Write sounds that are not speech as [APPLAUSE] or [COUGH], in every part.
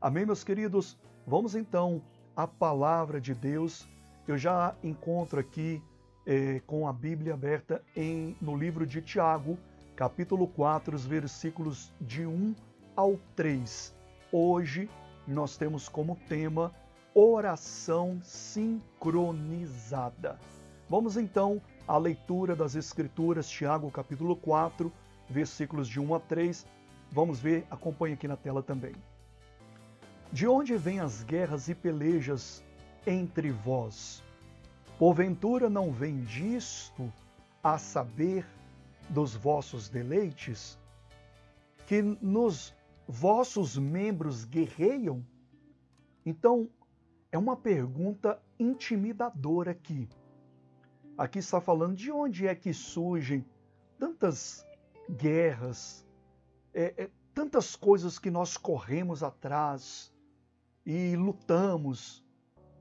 Amém, meus queridos? Vamos então à palavra de Deus. Eu já encontro aqui eh, com a Bíblia aberta em, no livro de Tiago, capítulo 4, os versículos de 1 ao 3. Hoje nós temos como tema oração sincronizada. Vamos então à leitura das Escrituras, Tiago capítulo 4, versículos de 1 a 3. Vamos ver, acompanhe aqui na tela também. De onde vêm as guerras e pelejas entre vós? Porventura não vem disto a saber dos vossos deleites? Que nos vossos membros guerreiam? Então, é uma pergunta intimidadora aqui. Aqui está falando de onde é que surgem tantas guerras, é, é, tantas coisas que nós corremos atrás e lutamos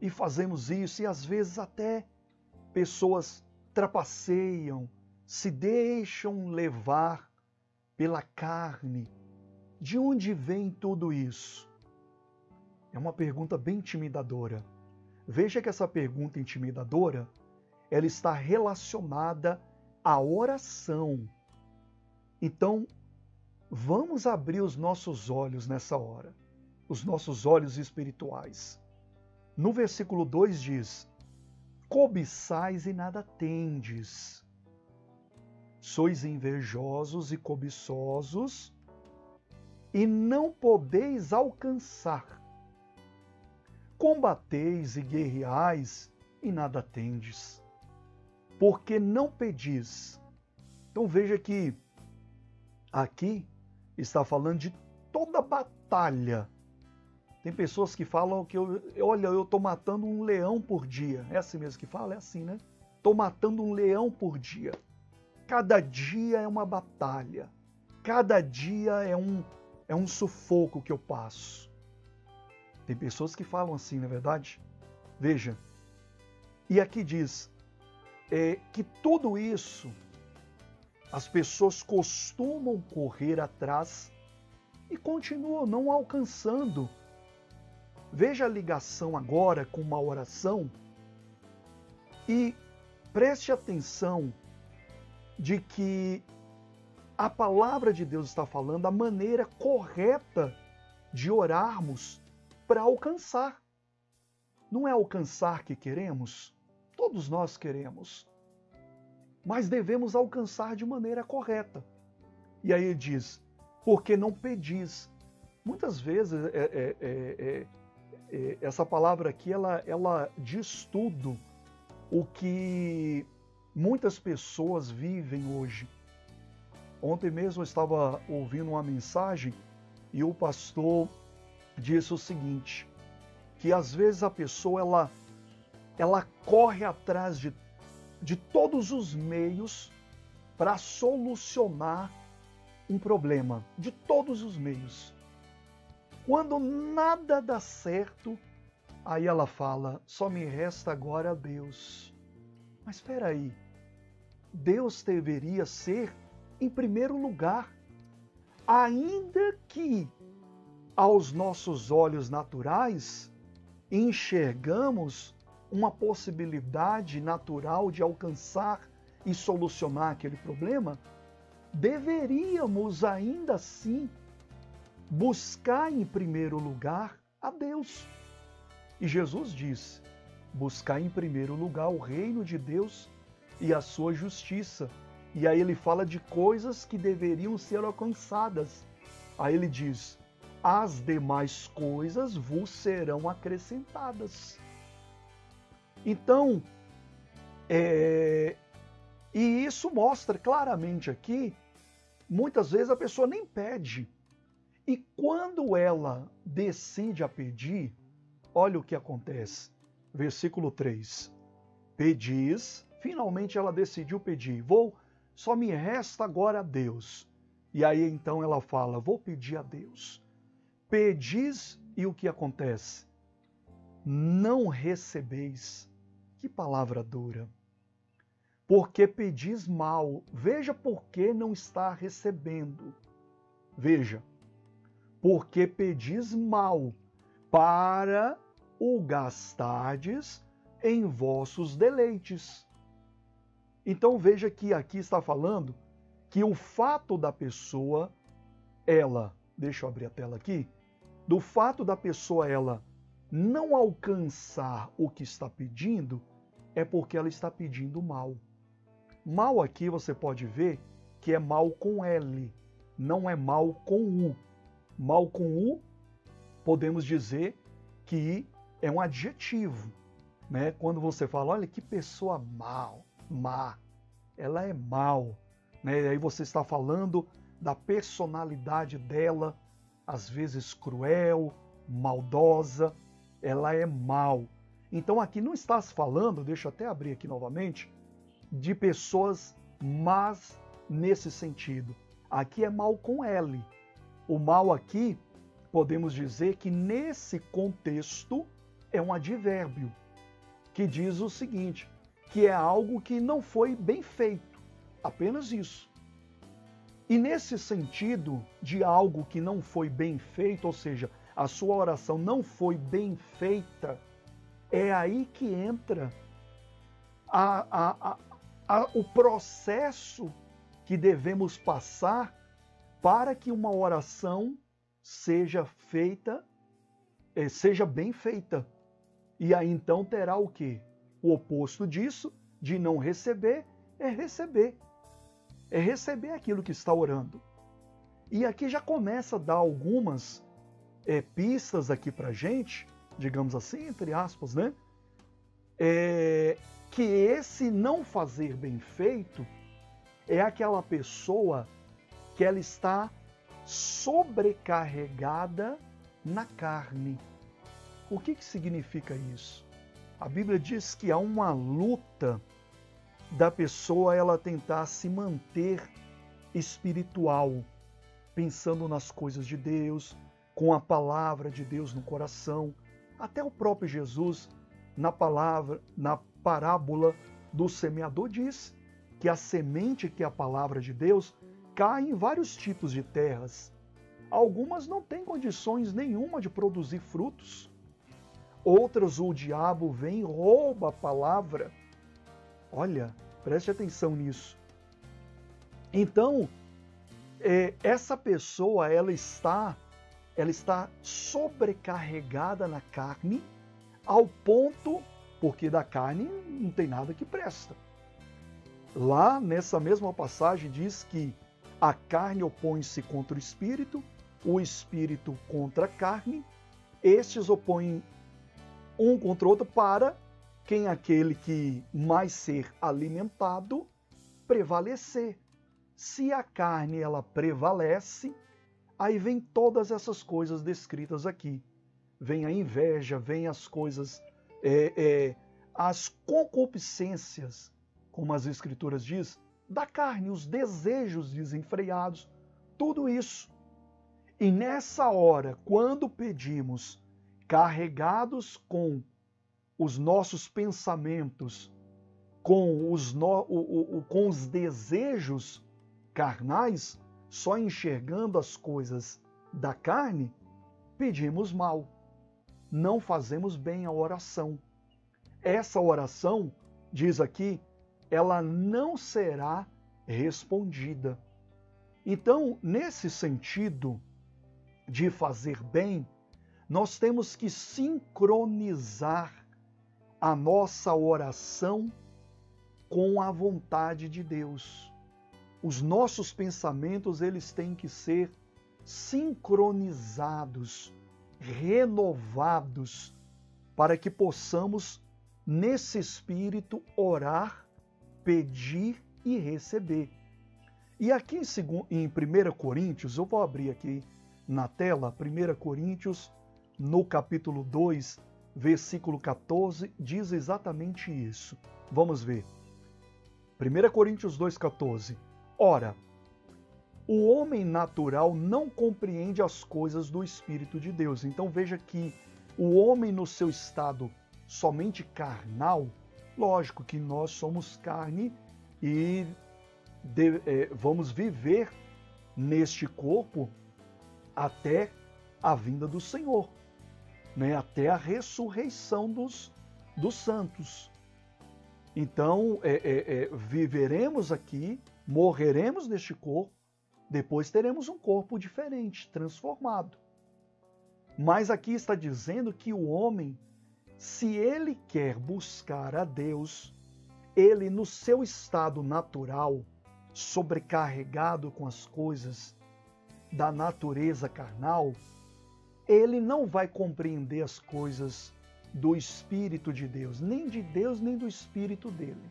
e fazemos isso, e às vezes até pessoas trapaceiam, se deixam levar pela carne. De onde vem tudo isso? É uma pergunta bem intimidadora. Veja que essa pergunta intimidadora, ela está relacionada à oração. Então, vamos abrir os nossos olhos nessa hora, os nossos olhos espirituais. No versículo 2 diz: Cobiçais e nada tendes. Sois invejosos e cobiçosos e não podeis alcançar combateis e guerreais e nada tendes, porque não pedis. Então veja que aqui está falando de toda batalha. Tem pessoas que falam que eu, olha, eu estou matando um leão por dia. É assim mesmo que fala? É assim, né? Estou matando um leão por dia. Cada dia é uma batalha. Cada dia é um, é um sufoco que eu passo. Tem pessoas que falam assim, na é verdade? Veja, e aqui diz é, que tudo isso as pessoas costumam correr atrás e continuam não alcançando. Veja a ligação agora com uma oração e preste atenção de que a palavra de Deus está falando a maneira correta de orarmos para alcançar. Não é alcançar que queremos? Todos nós queremos. Mas devemos alcançar de maneira correta. E aí ele diz: porque não pedis. Muitas vezes é, é, é, é, essa palavra aqui ela, ela diz tudo o que muitas pessoas vivem hoje. Ontem mesmo eu estava ouvindo uma mensagem e o pastor disse o seguinte, que às vezes a pessoa ela, ela corre atrás de, de todos os meios para solucionar um problema, de todos os meios. Quando nada dá certo, aí ela fala: só me resta agora Deus. Mas espera aí, Deus deveria ser em primeiro lugar, ainda que aos nossos olhos naturais, enxergamos uma possibilidade natural de alcançar e solucionar aquele problema, deveríamos ainda assim buscar em primeiro lugar a Deus. E Jesus disse: buscar em primeiro lugar o reino de Deus e a sua justiça. E aí ele fala de coisas que deveriam ser alcançadas. Aí ele diz: as demais coisas vos serão acrescentadas. Então, é, e isso mostra claramente aqui, muitas vezes a pessoa nem pede. E quando ela decide a pedir, olha o que acontece. Versículo 3. Pedis, finalmente ela decidiu pedir. Vou, só me resta agora a Deus. E aí então ela fala: Vou pedir a Deus. Pedis e o que acontece? Não recebeis. Que palavra dura. Porque pedis mal. Veja por que não está recebendo. Veja. Porque pedis mal, para o gastardes em vossos deleites. Então veja que aqui está falando que o fato da pessoa, ela, deixa eu abrir a tela aqui, do fato da pessoa ela não alcançar o que está pedindo, é porque ela está pedindo mal. Mal aqui você pode ver que é mal com L, não é mal com U. Mal com U, podemos dizer que é um adjetivo, né? Quando você fala, olha que pessoa mal, má, ela é mal, né? E aí você está falando da personalidade dela, às vezes cruel, maldosa, ela é mal. Então aqui não está se falando, deixa eu até abrir aqui novamente, de pessoas más nesse sentido. Aqui é mal com L. O mal aqui, podemos dizer que nesse contexto é um advérbio que diz o seguinte, que é algo que não foi bem feito. Apenas isso. E nesse sentido de algo que não foi bem feito, ou seja, a sua oração não foi bem feita, é aí que entra a, a, a, o processo que devemos passar para que uma oração seja feita, eh, seja bem feita. E aí então terá o que? O oposto disso, de não receber, é receber. É receber aquilo que está orando. E aqui já começa a dar algumas é, pistas aqui para gente, digamos assim, entre aspas, né? É, que esse não fazer bem feito é aquela pessoa que ela está sobrecarregada na carne. O que, que significa isso? A Bíblia diz que há uma luta da pessoa ela tentar se manter espiritual, pensando nas coisas de Deus, com a palavra de Deus no coração. Até o próprio Jesus, na palavra, na parábola do semeador, diz que a semente, que é a palavra de Deus, cai em vários tipos de terras. Algumas não têm condições nenhuma de produzir frutos. Outras o diabo vem e rouba a palavra. Olha, preste atenção nisso. Então, é, essa pessoa ela está ela está sobrecarregada na carne ao ponto porque da carne não tem nada que presta. Lá nessa mesma passagem diz que a carne opõe-se contra o espírito, o espírito contra a carne, estes opõem um contra o outro para quem é aquele que mais ser alimentado prevalecer. Se a carne ela prevalece, aí vem todas essas coisas descritas aqui. Vem a inveja, vem as coisas, é, é, as concupiscências, como as escrituras diz, da carne, os desejos desenfreados, tudo isso. E nessa hora, quando pedimos carregados com os nossos pensamentos, com os, no, o, o, com os desejos carnais, só enxergando as coisas da carne, pedimos mal. Não fazemos bem a oração. Essa oração, diz aqui, ela não será respondida. Então, nesse sentido de fazer bem, nós temos que sincronizar a nossa oração com a vontade de Deus. Os nossos pensamentos, eles têm que ser sincronizados, renovados, para que possamos, nesse espírito, orar, pedir e receber. E aqui em 1 Coríntios, eu vou abrir aqui na tela, 1 Coríntios, no capítulo 2, versículo 14, diz exatamente isso. Vamos ver. 1 Coríntios 2,14. Ora, o homem natural não compreende as coisas do Espírito de Deus. Então veja que o homem, no seu estado somente carnal, lógico que nós somos carne e de, é, vamos viver neste corpo até a vinda do Senhor, né? até a ressurreição dos, dos santos. Então, é, é, é, viveremos aqui, morreremos neste corpo, depois teremos um corpo diferente, transformado. Mas aqui está dizendo que o homem, se ele quer buscar a Deus, ele, no seu estado natural, sobrecarregado com as coisas da natureza carnal, ele não vai compreender as coisas do Espírito de Deus, nem de Deus, nem do Espírito dele.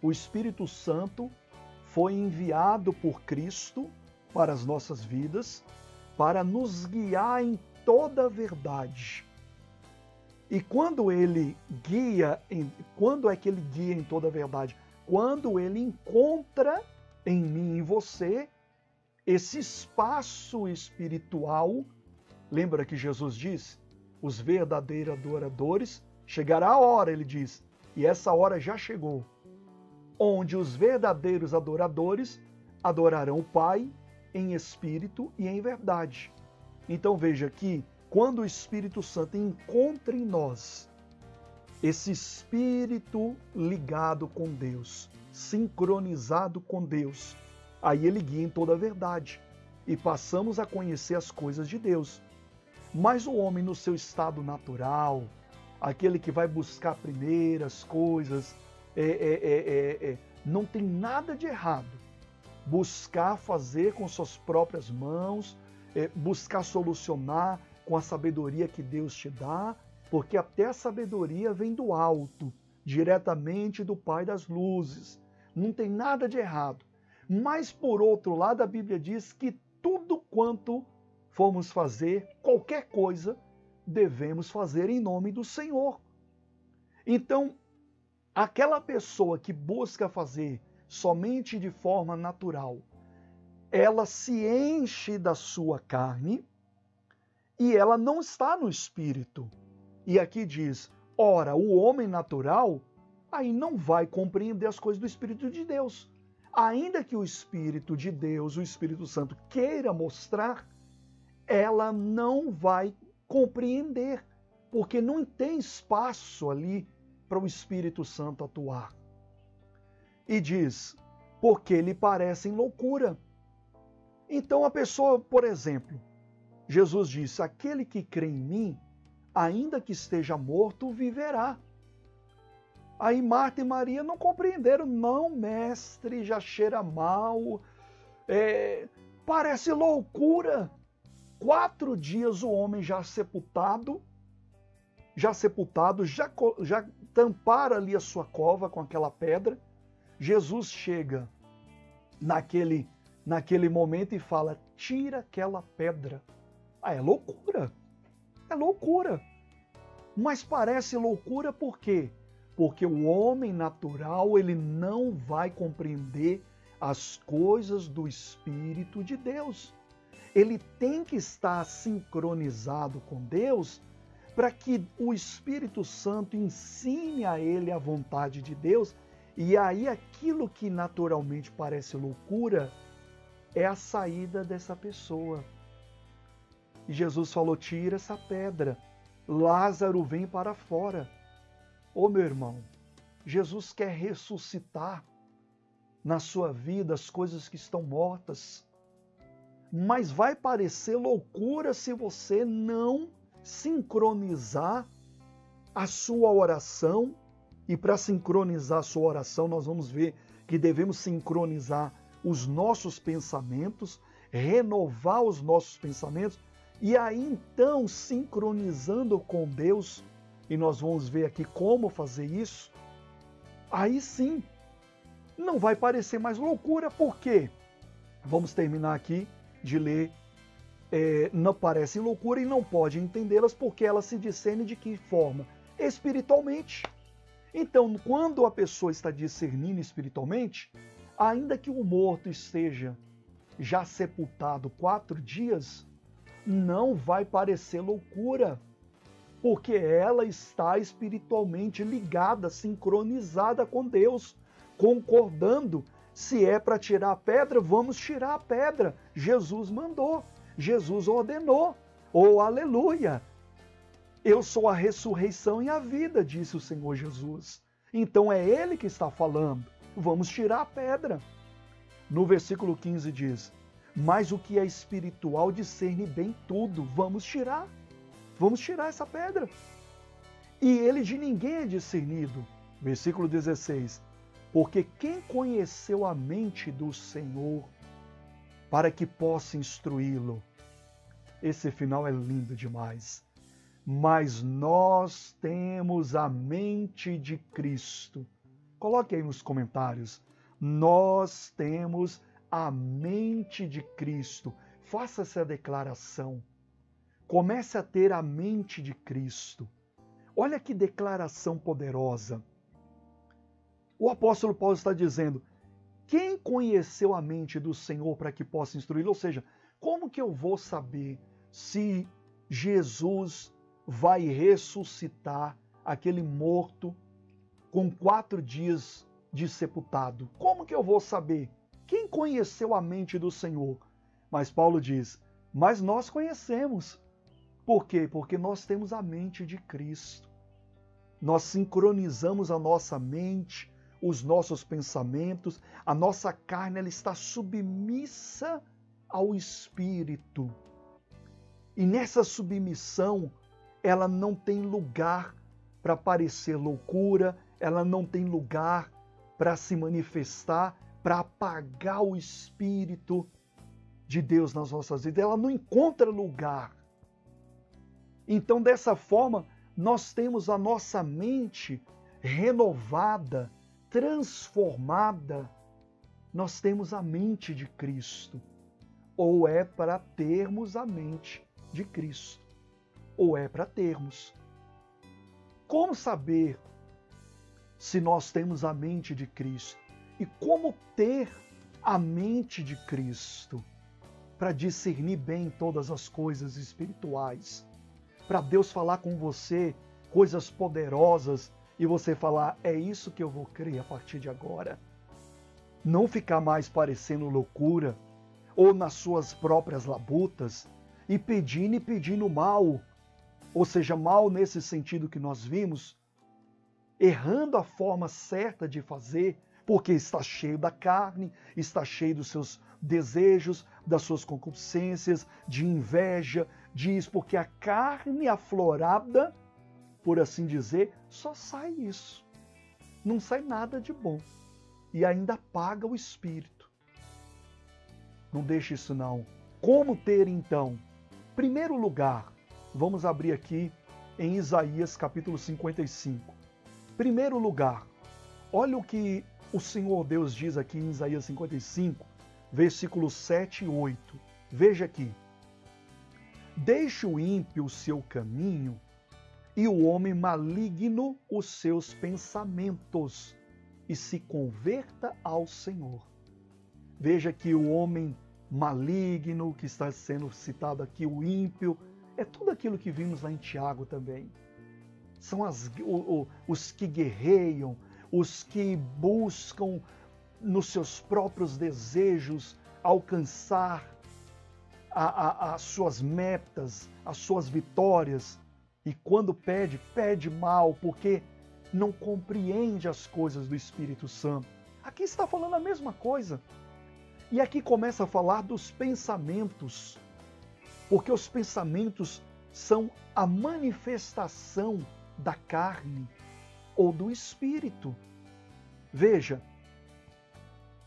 O Espírito Santo foi enviado por Cristo para as nossas vidas, para nos guiar em toda a verdade. E quando ele guia, em, quando é que ele guia em toda a verdade? Quando ele encontra em mim e você esse espaço espiritual. Lembra que Jesus disse? os verdadeiros adoradores, chegará a hora, ele diz, e essa hora já chegou, onde os verdadeiros adoradores adorarão o Pai em espírito e em verdade. Então veja que quando o Espírito Santo encontra em nós esse espírito ligado com Deus, sincronizado com Deus, aí ele guia em toda a verdade e passamos a conhecer as coisas de Deus. Mas o homem, no seu estado natural, aquele que vai buscar primeiras coisas, é, é, é, não tem nada de errado. Buscar fazer com suas próprias mãos, buscar solucionar com a sabedoria que Deus te dá, porque até a sabedoria vem do alto, diretamente do Pai das luzes. Não tem nada de errado. Mas, por outro lado, a Bíblia diz que tudo quanto formos fazer qualquer coisa, devemos fazer em nome do Senhor. Então, aquela pessoa que busca fazer somente de forma natural, ela se enche da sua carne e ela não está no espírito. E aqui diz: ora, o homem natural aí não vai compreender as coisas do Espírito de Deus. Ainda que o Espírito de Deus, o Espírito Santo, queira mostrar, ela não vai compreender, porque não tem espaço ali para o Espírito Santo atuar. E diz, porque lhe parecem loucura. Então a pessoa, por exemplo, Jesus disse: aquele que crê em mim, ainda que esteja morto, viverá. Aí Marta e Maria não compreenderam, não, mestre, já cheira mal, é, parece loucura quatro dias o homem já sepultado, já sepultado, já, já tampara ali a sua cova com aquela pedra. Jesus chega naquele, naquele momento e fala: tira aquela pedra. Ah, é loucura. É loucura. Mas parece loucura por quê? Porque o homem natural ele não vai compreender as coisas do Espírito de Deus ele tem que estar sincronizado com Deus para que o Espírito Santo ensine a ele a vontade de Deus. E aí aquilo que naturalmente parece loucura é a saída dessa pessoa. E Jesus falou: tira essa pedra. Lázaro vem para fora. Ô meu irmão, Jesus quer ressuscitar na sua vida as coisas que estão mortas mas vai parecer loucura se você não sincronizar a sua oração. E para sincronizar a sua oração, nós vamos ver que devemos sincronizar os nossos pensamentos, renovar os nossos pensamentos, e aí então, sincronizando com Deus, e nós vamos ver aqui como fazer isso, aí sim, não vai parecer mais loucura, por quê? Vamos terminar aqui de ler é, não parecem loucura e não pode entendê-las porque elas se discernem de que forma? Espiritualmente. Então, quando a pessoa está discernindo espiritualmente, ainda que o morto esteja já sepultado quatro dias, não vai parecer loucura, porque ela está espiritualmente ligada, sincronizada com Deus, concordando se é para tirar a pedra, vamos tirar a pedra. Jesus mandou, Jesus ordenou. Oh, aleluia! Eu sou a ressurreição e a vida, disse o Senhor Jesus. Então é Ele que está falando. Vamos tirar a pedra. No versículo 15 diz: Mas o que é espiritual discerne bem tudo. Vamos tirar. Vamos tirar essa pedra. E ele de ninguém é discernido. Versículo 16: Porque quem conheceu a mente do Senhor para que possa instruí-lo? Esse final é lindo demais. Mas nós temos a mente de Cristo. Coloque aí nos comentários. Nós temos a mente de Cristo. Faça essa declaração. Comece a ter a mente de Cristo. Olha que declaração poderosa. O apóstolo Paulo está dizendo: quem conheceu a mente do Senhor para que possa instruí-lo? Ou seja, como que eu vou saber se Jesus vai ressuscitar aquele morto com quatro dias de sepultado? Como que eu vou saber? Quem conheceu a mente do Senhor? Mas Paulo diz: Mas nós conhecemos. Por quê? Porque nós temos a mente de Cristo. Nós sincronizamos a nossa mente, os nossos pensamentos, a nossa carne ela está submissa ao Espírito. E nessa submissão, ela não tem lugar para parecer loucura, ela não tem lugar para se manifestar, para apagar o Espírito de Deus nas nossas vidas. Ela não encontra lugar. Então, dessa forma, nós temos a nossa mente renovada, transformada. Nós temos a mente de Cristo. Ou é para termos a mente de Cristo, ou é para termos. Como saber se nós temos a mente de Cristo? E como ter a mente de Cristo para discernir bem todas as coisas espirituais? para Deus falar com você coisas poderosas e você falar: é isso que eu vou crer a partir de agora. Não ficar mais parecendo loucura ou nas suas próprias labutas e pedindo e pedindo mal, ou seja, mal nesse sentido que nós vimos, errando a forma certa de fazer, porque está cheio da carne, está cheio dos seus desejos, das suas concupiscências, de inveja, diz, porque a carne aflorada, por assim dizer, só sai isso. Não sai nada de bom. E ainda apaga o espírito. Não deixe isso não. Como ter então? Primeiro lugar, vamos abrir aqui em Isaías capítulo 55. Primeiro lugar, olha o que o Senhor Deus diz aqui em Isaías 55, versículos 7 e 8. Veja aqui. Deixe o ímpio o seu caminho e o homem maligno os seus pensamentos e se converta ao Senhor. Veja que o homem maligno, que está sendo citado aqui, o ímpio, é tudo aquilo que vimos lá em Tiago também. São as, o, o, os que guerreiam, os que buscam nos seus próprios desejos alcançar as suas metas, as suas vitórias. E quando pede, pede mal, porque não compreende as coisas do Espírito Santo. Aqui está falando a mesma coisa. E aqui começa a falar dos pensamentos, porque os pensamentos são a manifestação da carne ou do espírito. Veja,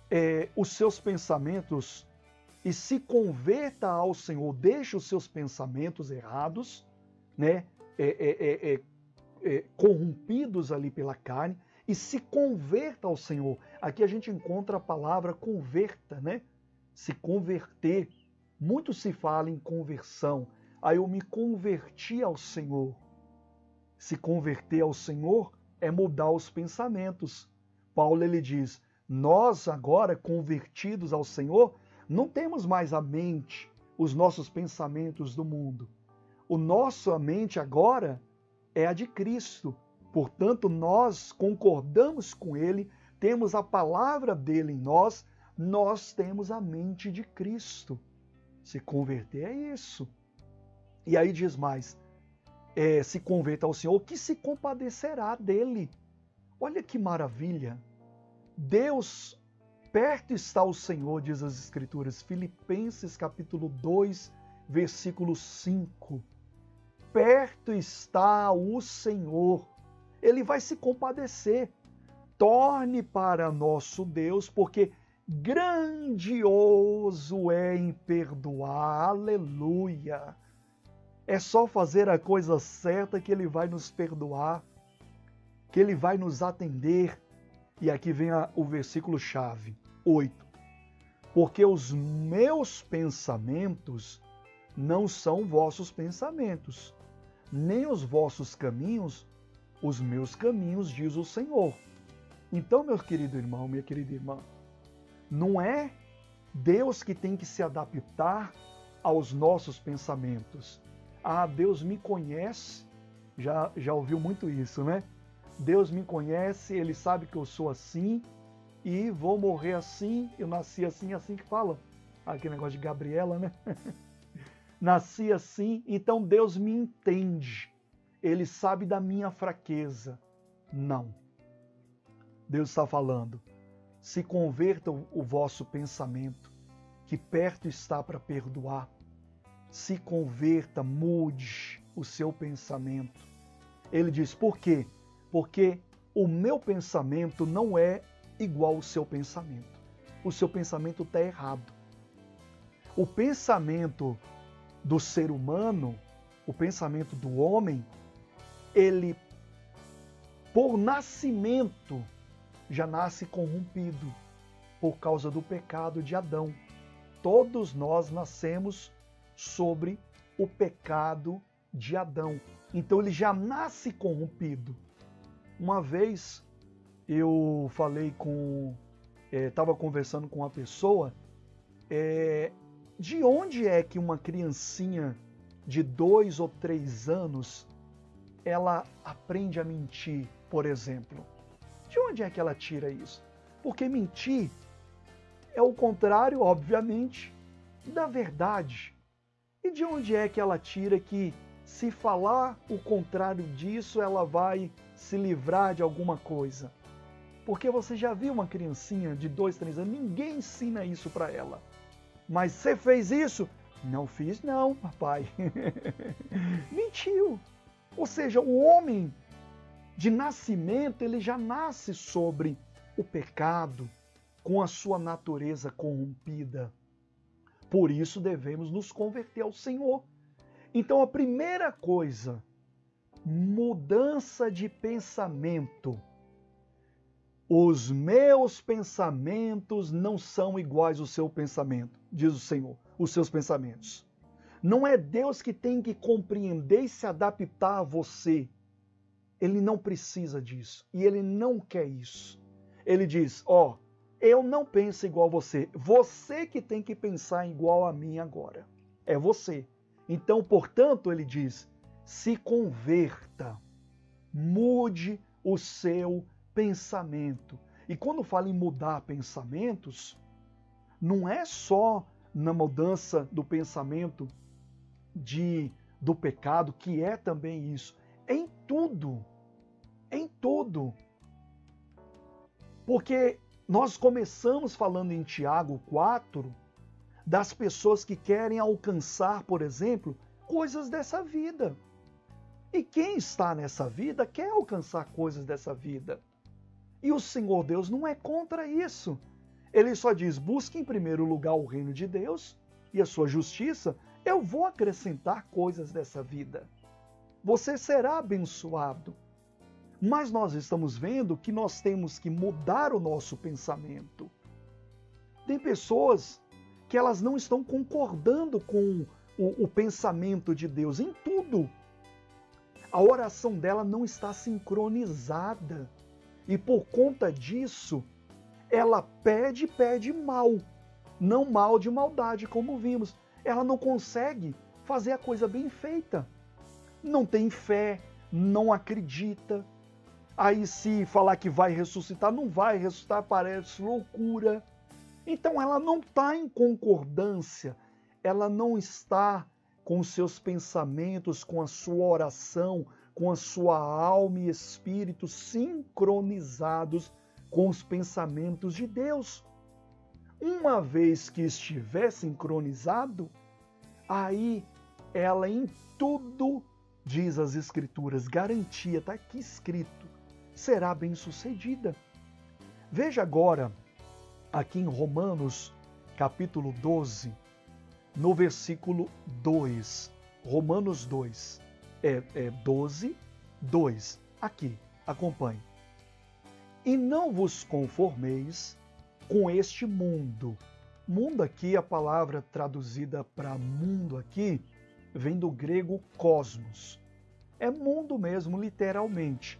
é, os seus pensamentos e se converta ao Senhor, deixe os seus pensamentos errados, né, é é, é, é, é, corrompidos ali pela carne, e se converta ao Senhor. Aqui a gente encontra a palavra converta, né? Se converter. Muito se fala em conversão. Aí eu me converti ao Senhor. Se converter ao Senhor é mudar os pensamentos. Paulo ele diz: nós agora convertidos ao Senhor não temos mais a mente, os nossos pensamentos do mundo. O nossa mente agora é a de Cristo. Portanto, nós concordamos com Ele, temos a palavra dele em nós, nós temos a mente de Cristo. Se converter é isso. E aí diz mais: é, se converta ao Senhor, que se compadecerá dele. Olha que maravilha! Deus, perto está o Senhor, diz as Escrituras, Filipenses capítulo 2, versículo 5. Perto está o Senhor, ele vai se compadecer. Torne para nosso Deus, porque grandioso é em perdoar. Aleluia! É só fazer a coisa certa que ele vai nos perdoar, que ele vai nos atender. E aqui vem a, o versículo chave, 8. Porque os meus pensamentos não são vossos pensamentos, nem os vossos caminhos, os meus caminhos, diz o Senhor. Então, meu querido irmão, minha querida irmã, não é Deus que tem que se adaptar aos nossos pensamentos. Ah, Deus me conhece. Já, já ouviu muito isso, né? Deus me conhece, Ele sabe que eu sou assim e vou morrer assim. Eu nasci assim, assim que fala. Aquele negócio de Gabriela, né? [LAUGHS] nasci assim, então Deus me entende. Ele sabe da minha fraqueza. Não. Deus está falando. Se converta o vosso pensamento, que perto está para perdoar se converta, mude o seu pensamento. Ele diz: por quê? Porque o meu pensamento não é igual ao seu pensamento. O seu pensamento está errado. O pensamento do ser humano, o pensamento do homem, ele, por nascimento, já nasce corrompido por causa do pecado de Adão. Todos nós nascemos sobre o pecado de Adão. Então ele já nasce corrompido. Uma vez eu falei com. Estava é, conversando com uma pessoa. É, de onde é que uma criancinha de dois ou três anos ela aprende a mentir, por exemplo? De onde é que ela tira isso? Porque mentir é o contrário, obviamente, da verdade. E de onde é que ela tira que, se falar o contrário disso, ela vai se livrar de alguma coisa? Porque você já viu uma criancinha de dois, três anos, ninguém ensina isso para ela. Mas você fez isso? Não fiz, não, papai. [LAUGHS] Mentiu. Ou seja, o homem de nascimento, ele já nasce sobre o pecado, com a sua natureza corrompida. Por isso devemos nos converter ao Senhor. Então a primeira coisa, mudança de pensamento. Os meus pensamentos não são iguais ao seu pensamento, diz o Senhor, os seus pensamentos. Não é Deus que tem que compreender e se adaptar a você. Ele não precisa disso e ele não quer isso. Ele diz: Ó, oh, eu não penso igual a você. Você que tem que pensar igual a mim agora. É você. Então, portanto, ele diz: se converta, mude o seu pensamento. E quando fala em mudar pensamentos, não é só na mudança do pensamento de do pecado, que é também isso, em tudo. Em tudo. Porque nós começamos falando em Tiago 4 das pessoas que querem alcançar, por exemplo, coisas dessa vida. E quem está nessa vida quer alcançar coisas dessa vida. E o Senhor Deus não é contra isso. Ele só diz: busque em primeiro lugar o reino de Deus e a sua justiça, eu vou acrescentar coisas dessa vida. Você será abençoado. Mas nós estamos vendo que nós temos que mudar o nosso pensamento. Tem pessoas que elas não estão concordando com o, o pensamento de Deus em tudo. A oração dela não está sincronizada. E por conta disso, ela pede, pede mal. Não mal de maldade, como vimos. Ela não consegue fazer a coisa bem feita. Não tem fé, não acredita, Aí, se falar que vai ressuscitar, não vai ressuscitar, parece loucura. Então, ela não está em concordância, ela não está com seus pensamentos, com a sua oração, com a sua alma e espírito sincronizados com os pensamentos de Deus. Uma vez que estiver sincronizado, aí ela em tudo, diz as Escrituras, garantia, está aqui escrito, será bem sucedida. Veja agora, aqui em Romanos, capítulo 12, no versículo 2. Romanos 2, é, é 12, 2. Aqui, acompanhe. E não vos conformeis com este mundo. Mundo aqui, a palavra traduzida para mundo aqui, vem do grego cosmos. É mundo mesmo, literalmente.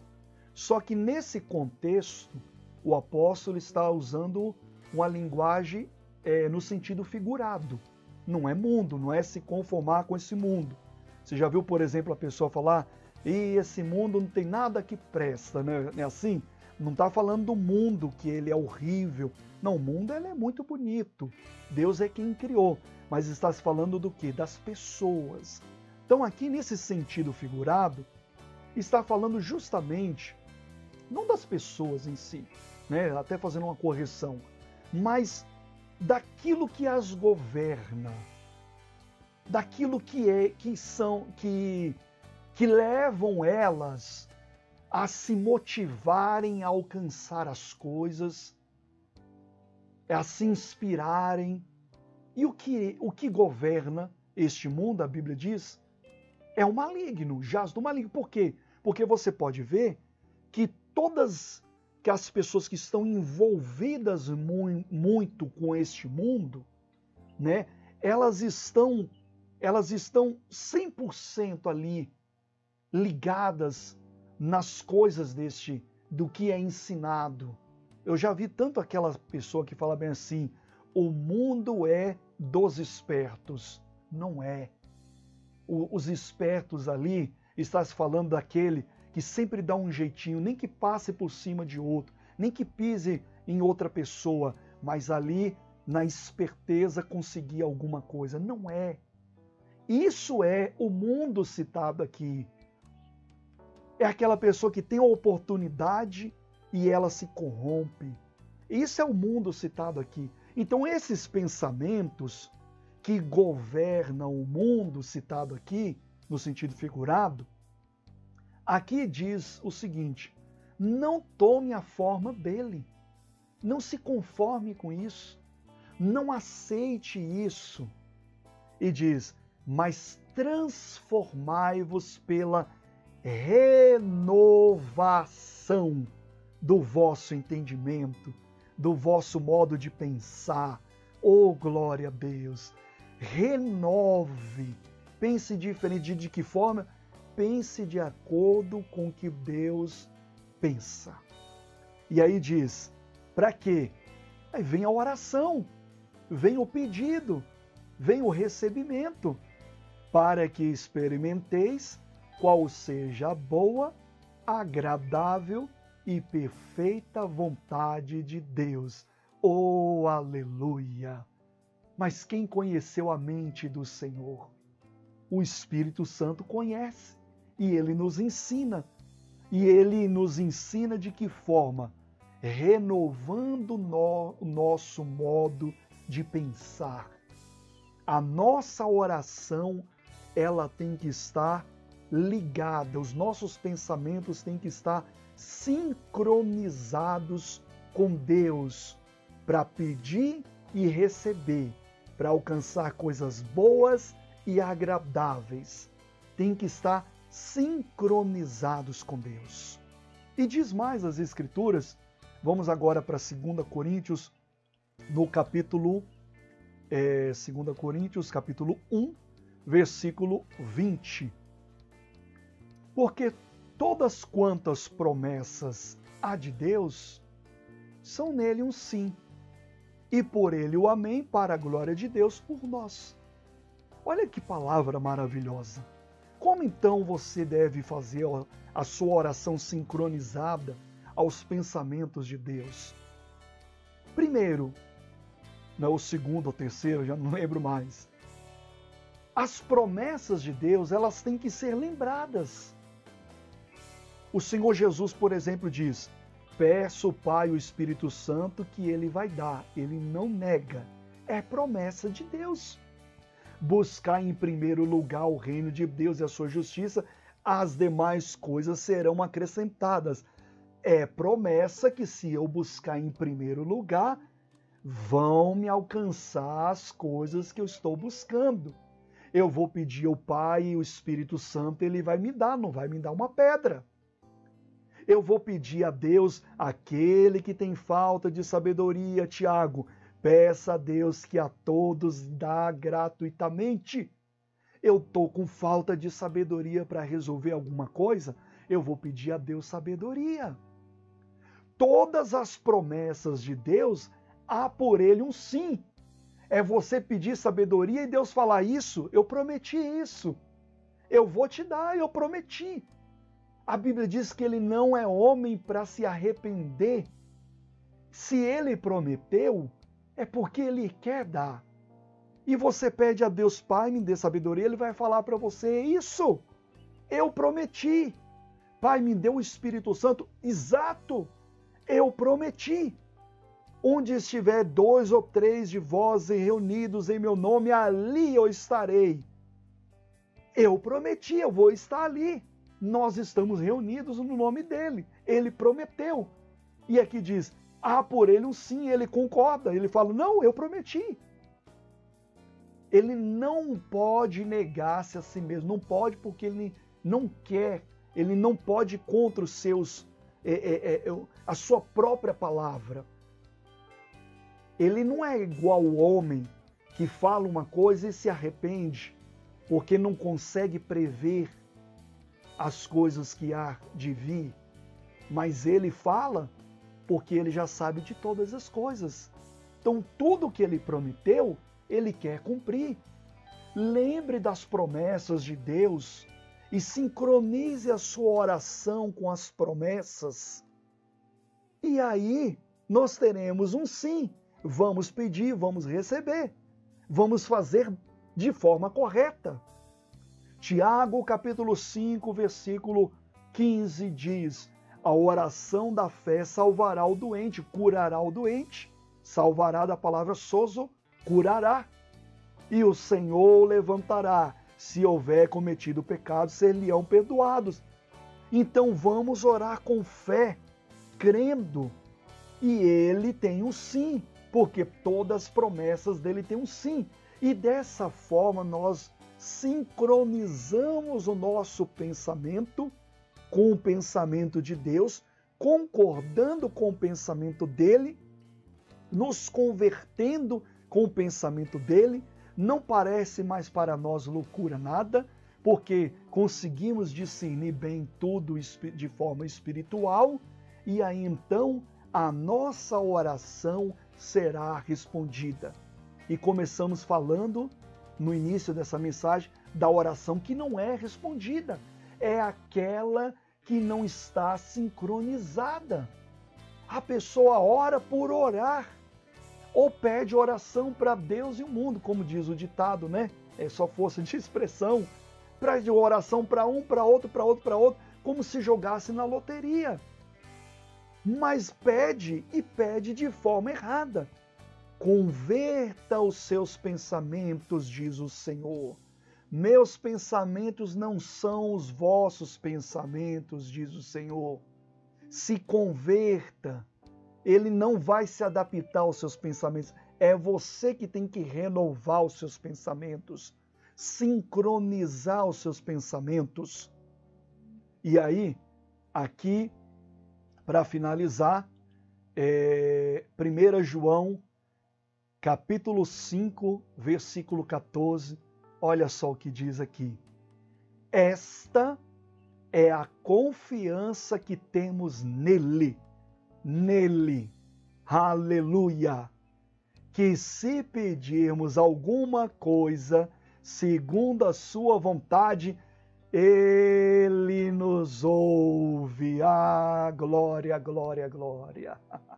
Só que nesse contexto, o apóstolo está usando uma linguagem é, no sentido figurado. Não é mundo, não é se conformar com esse mundo. Você já viu, por exemplo, a pessoa falar, e esse mundo não tem nada que presta, né? É assim? Não está falando do mundo, que ele é horrível. Não, o mundo ele é muito bonito. Deus é quem criou. Mas está se falando do que? Das pessoas. Então, aqui nesse sentido figurado, está falando justamente, não das pessoas em si, né? até fazendo uma correção, mas daquilo que as governa, daquilo que é, que são, que, que levam elas a se motivarem a alcançar as coisas, a se inspirarem. E o que, o que governa este mundo, a Bíblia diz, é o maligno, jaz do maligno. Por quê? Porque você pode ver todas que as pessoas que estão envolvidas muito com este mundo, né, elas estão elas estão 100% ali ligadas nas coisas deste, do que é ensinado. Eu já vi tanto aquela pessoa que fala bem assim: o mundo é dos espertos. Não é. O, os espertos ali, está se falando daquele que sempre dá um jeitinho, nem que passe por cima de outro, nem que pise em outra pessoa, mas ali na esperteza conseguir alguma coisa. Não é. Isso é o mundo citado aqui é aquela pessoa que tem a oportunidade e ela se corrompe. Isso é o mundo citado aqui. Então, esses pensamentos que governam o mundo citado aqui, no sentido figurado, aqui diz o seguinte: não tome a forma dele, não se conforme com isso, não aceite isso. E diz: mas transformai-vos pela renovação do vosso entendimento, do vosso modo de pensar. Oh, glória a Deus! Renove. Pense diferente. De que forma? Pense de acordo com o que Deus pensa. E aí diz: para quê? Aí vem a oração, vem o pedido, vem o recebimento, para que experimenteis qual seja a boa, agradável e perfeita vontade de Deus. Oh, aleluia! Mas quem conheceu a mente do Senhor? O Espírito Santo conhece e ele nos ensina. E ele nos ensina de que forma? Renovando o nosso modo de pensar. A nossa oração, ela tem que estar ligada, os nossos pensamentos têm que estar sincronizados com Deus para pedir e receber, para alcançar coisas boas e agradáveis. Tem que estar sincronizados com Deus. E diz mais as Escrituras, vamos agora para 2 Coríntios, no capítulo é, 2 Coríntios, capítulo 1, versículo 20 porque todas quantas promessas há de Deus são nele um sim, e por ele o amém para a glória de Deus por nós. Olha que palavra maravilhosa. Como então você deve fazer a sua oração sincronizada aos pensamentos de Deus? Primeiro, não, o segundo ou terceiro, já não [LAUGHS] lembro mais. As promessas de Deus, elas têm que ser lembradas. O Senhor Jesus, por exemplo, diz: Peço ao Pai o Espírito Santo que ele vai dar. Ele não nega. É promessa de Deus. Buscar em primeiro lugar o reino de Deus e a sua justiça, as demais coisas serão acrescentadas. É promessa que se eu buscar em primeiro lugar, vão me alcançar as coisas que eu estou buscando. Eu vou pedir ao Pai e o Espírito Santo, ele vai me dar, não vai me dar uma pedra. Eu vou pedir a Deus, aquele que tem falta de sabedoria, Tiago, peça a Deus que a todos dá gratuitamente. Eu tô com falta de sabedoria para resolver alguma coisa, eu vou pedir a Deus sabedoria. Todas as promessas de Deus há por ele um sim. É você pedir sabedoria e Deus falar isso, eu prometi isso. Eu vou te dar, eu prometi. A Bíblia diz que ele não é homem para se arrepender. Se ele prometeu, é porque ele quer dar. E você pede a Deus Pai, me dê sabedoria, ele vai falar para você isso. Eu prometi. Pai, me dê o Espírito Santo. Exato. Eu prometi. Onde estiver dois ou três de vós reunidos em meu nome, ali eu estarei. Eu prometi, eu vou estar ali nós estamos reunidos no nome dele. Ele prometeu. E aqui diz: há por ele um sim, ele concorda. Ele fala: não, eu prometi. Ele não pode negar-se a si mesmo, não pode porque ele não quer, ele não pode contra os seus, é, é, é, a sua própria palavra. Ele não é igual o homem que fala uma coisa e se arrepende porque não consegue prever as coisas que há de vir, mas ele fala porque ele já sabe de todas as coisas. Então, tudo que ele prometeu, ele quer cumprir. Lembre das promessas de Deus e sincronize a sua oração com as promessas. E aí nós teremos um sim. Vamos pedir, vamos receber. Vamos fazer de forma correta. Tiago, capítulo 5, versículo 15 diz: A oração da fé salvará o doente, curará o doente, salvará da palavra sozo, curará. E o Senhor levantará, se houver cometido pecado, ser-lhe-ão perdoados. Então vamos orar com fé, crendo. E ele tem um sim, porque todas as promessas dele têm um sim. E dessa forma nós sincronizamos o nosso pensamento com o pensamento de Deus, concordando com o pensamento dele, nos convertendo com o pensamento dele, não parece mais para nós loucura nada, porque conseguimos discernir bem tudo de forma espiritual, e aí então a nossa oração será respondida. E começamos falando no início dessa mensagem da oração que não é respondida. É aquela que não está sincronizada. A pessoa ora por orar ou pede oração para Deus e o mundo, como diz o ditado, né? É só força de [LAUGHS] expressão. Pede oração para um, para outro, para outro, para outro, como se jogasse na loteria. Mas pede e pede de forma errada. Converta os seus pensamentos, diz o Senhor. Meus pensamentos não são os vossos pensamentos, diz o Senhor. Se converta. Ele não vai se adaptar aos seus pensamentos. É você que tem que renovar os seus pensamentos, sincronizar os seus pensamentos. E aí, aqui, para finalizar, é, 1 João capítulo 5, versículo 14. Olha só o que diz aqui. Esta é a confiança que temos nele, nele. Aleluia! Que se pedirmos alguma coisa segundo a sua vontade, ele nos ouve. Ah, glória, glória, glória. [LAUGHS]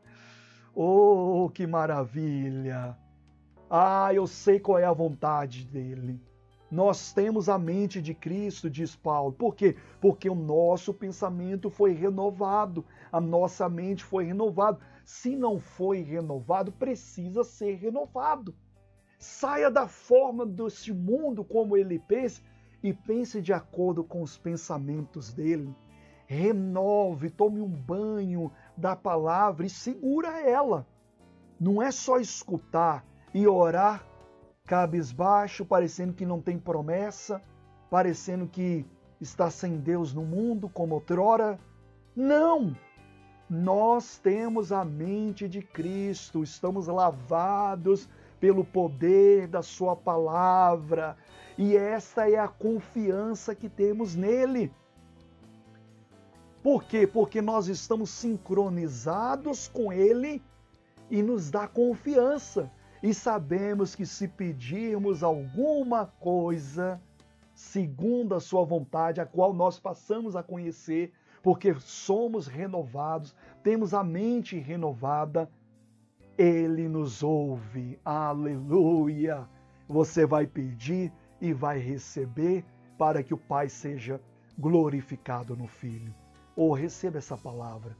Oh, que maravilha! Ah, eu sei qual é a vontade dele. Nós temos a mente de Cristo, diz Paulo. Por quê? Porque o nosso pensamento foi renovado, a nossa mente foi renovada. Se não foi renovado, precisa ser renovado. Saia da forma deste mundo como ele pensa e pense de acordo com os pensamentos dele. Renove, tome um banho da palavra e segura ela. Não é só escutar e orar cabisbaixo, parecendo que não tem promessa, parecendo que está sem Deus no mundo como outrora. Não! Nós temos a mente de Cristo, estamos lavados pelo poder da Sua palavra, e esta é a confiança que temos nele. Por quê? Porque nós estamos sincronizados com Ele e nos dá confiança. E sabemos que se pedirmos alguma coisa segundo a Sua vontade, a qual nós passamos a conhecer, porque somos renovados, temos a mente renovada, Ele nos ouve. Aleluia! Você vai pedir e vai receber para que o Pai seja glorificado no Filho. Ou oh, receba essa palavra.